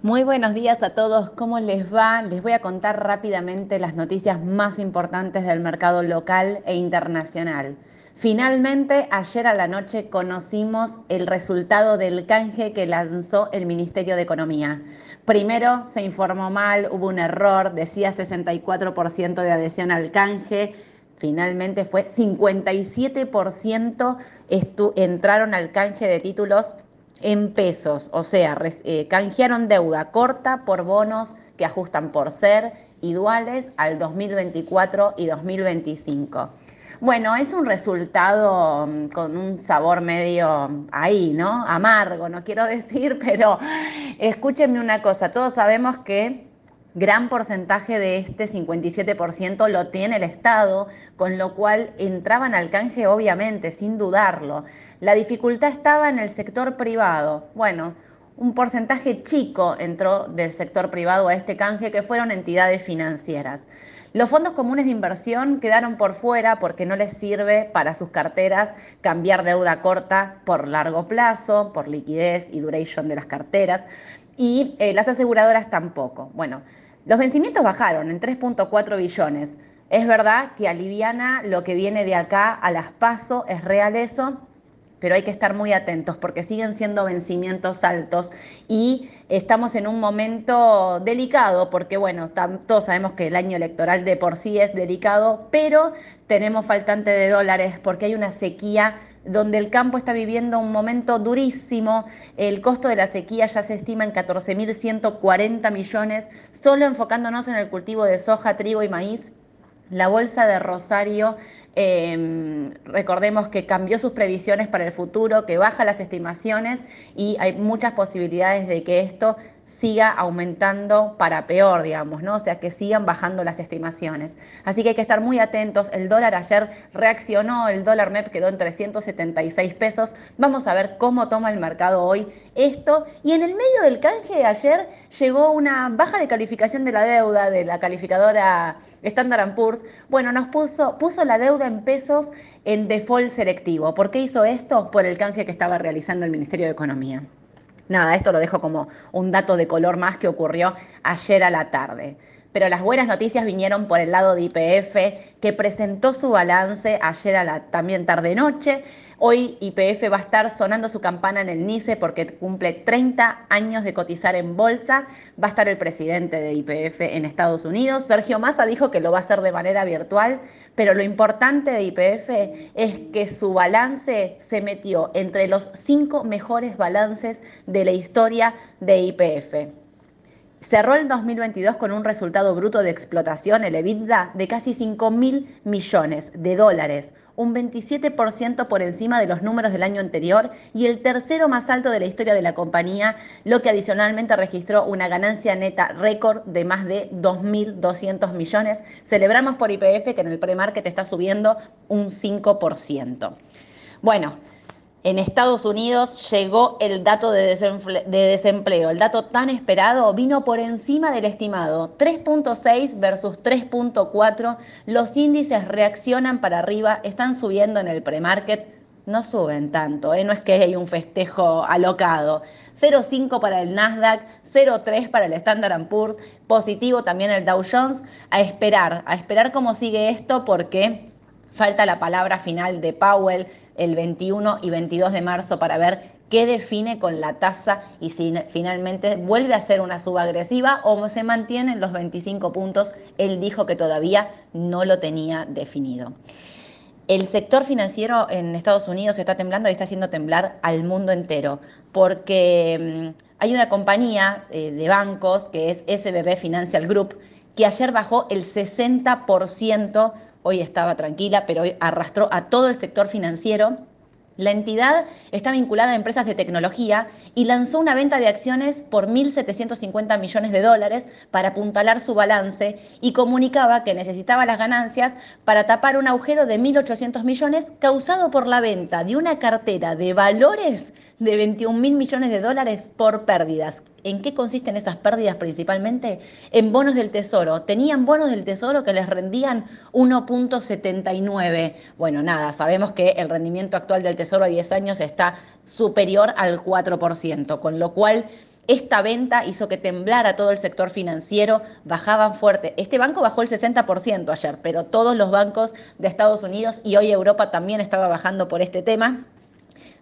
Muy buenos días a todos, ¿cómo les va? Les voy a contar rápidamente las noticias más importantes del mercado local e internacional. Finalmente, ayer a la noche conocimos el resultado del canje que lanzó el Ministerio de Economía. Primero se informó mal, hubo un error, decía 64% de adhesión al canje. Finalmente fue 57% entraron al canje de títulos en pesos, o sea, eh, canjearon deuda corta por bonos que ajustan por ser iguales al 2024 y 2025. Bueno, es un resultado mm, con un sabor medio ahí, ¿no? Amargo, no quiero decir, pero escúchenme una cosa, todos sabemos que gran porcentaje de este 57% lo tiene el Estado, con lo cual entraban al canje obviamente, sin dudarlo. La dificultad estaba en el sector privado. Bueno, un porcentaje chico entró del sector privado a este canje, que fueron entidades financieras. Los fondos comunes de inversión quedaron por fuera porque no les sirve para sus carteras cambiar deuda corta por largo plazo, por liquidez y duration de las carteras, y eh, las aseguradoras tampoco. Bueno, los vencimientos bajaron en 3.4 billones. Es verdad que aliviana lo que viene de acá a las paso, es real eso, pero hay que estar muy atentos porque siguen siendo vencimientos altos y estamos en un momento delicado porque, bueno, todos sabemos que el año electoral de por sí es delicado, pero tenemos faltante de dólares porque hay una sequía donde el campo está viviendo un momento durísimo. El costo de la sequía ya se estima en 14.140 millones, solo enfocándonos en el cultivo de soja, trigo y maíz. La bolsa de Rosario Em, recordemos que cambió sus previsiones para el futuro, que baja las estimaciones y hay muchas posibilidades de que esto siga aumentando para peor, digamos, ¿no? O sea, que sigan bajando las estimaciones. Así que hay que estar muy atentos. El dólar ayer reaccionó, el dólar MEP quedó en 376 pesos. Vamos a ver cómo toma el mercado hoy esto. Y en el medio del canje de ayer llegó una baja de calificación de la deuda de la calificadora Standard Poor's. Bueno, nos puso, puso la deuda en pesos en default selectivo. ¿Por qué hizo esto? Por el canje que estaba realizando el Ministerio de Economía. Nada, esto lo dejo como un dato de color más que ocurrió ayer a la tarde. Pero las buenas noticias vinieron por el lado de IPF, que presentó su balance ayer a la también tarde-noche. Hoy IPF va a estar sonando su campana en el NICE porque cumple 30 años de cotizar en bolsa. Va a estar el presidente de IPF en Estados Unidos. Sergio Massa dijo que lo va a hacer de manera virtual, pero lo importante de IPF es que su balance se metió entre los cinco mejores balances de la historia de IPF. Cerró el 2022 con un resultado bruto de explotación, el EBITDA, de casi 5 mil millones de dólares, un 27% por encima de los números del año anterior y el tercero más alto de la historia de la compañía, lo que adicionalmente registró una ganancia neta récord de más de 2.200 millones. Celebramos por IPF que en el pre-market está subiendo un 5%. Bueno, en Estados Unidos llegó el dato de, desempleo. El dato tan esperado vino por encima del estimado. 3.6 versus 3.4. Los índices reaccionan para arriba, están subiendo en el premarket. No suben tanto, ¿eh? no es que hay un festejo alocado. 0.5 para el Nasdaq, 0.3 para el Standard Poor's, positivo también el Dow Jones. A esperar, a esperar cómo sigue esto porque falta la palabra final de Powell el 21 y 22 de marzo para ver qué define con la tasa y si finalmente vuelve a ser una suba agresiva o se mantiene en los 25 puntos. Él dijo que todavía no lo tenía definido. El sector financiero en Estados Unidos está temblando y está haciendo temblar al mundo entero, porque mm, hay una compañía eh, de bancos que es SBB Financial Group, que ayer bajó el 60% hoy estaba tranquila, pero hoy arrastró a todo el sector financiero. La entidad está vinculada a empresas de tecnología y lanzó una venta de acciones por 1.750 millones de dólares para apuntalar su balance y comunicaba que necesitaba las ganancias para tapar un agujero de 1.800 millones causado por la venta de una cartera de valores de 21 mil millones de dólares por pérdidas. ¿En qué consisten esas pérdidas principalmente? En bonos del tesoro. Tenían bonos del tesoro que les rendían 1.79. Bueno, nada, sabemos que el rendimiento actual del tesoro a 10 años está superior al 4%, con lo cual esta venta hizo que temblara todo el sector financiero, bajaban fuerte. Este banco bajó el 60% ayer, pero todos los bancos de Estados Unidos y hoy Europa también estaba bajando por este tema.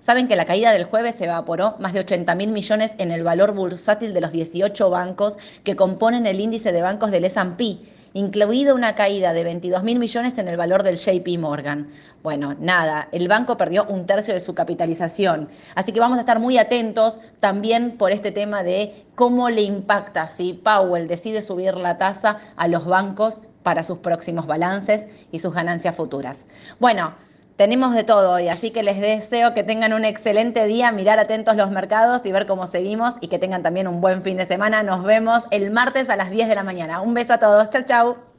Saben que la caída del jueves se evaporó más de 80 mil millones en el valor bursátil de los 18 bancos que componen el índice de bancos del S&P, incluida una caída de 22 mil millones en el valor del JP Morgan. Bueno, nada, el banco perdió un tercio de su capitalización. Así que vamos a estar muy atentos también por este tema de cómo le impacta si Powell decide subir la tasa a los bancos para sus próximos balances y sus ganancias futuras. Bueno, tenemos de todo hoy, así que les deseo que tengan un excelente día, mirar atentos los mercados y ver cómo seguimos y que tengan también un buen fin de semana. Nos vemos el martes a las 10 de la mañana. Un beso a todos. Chau, chau.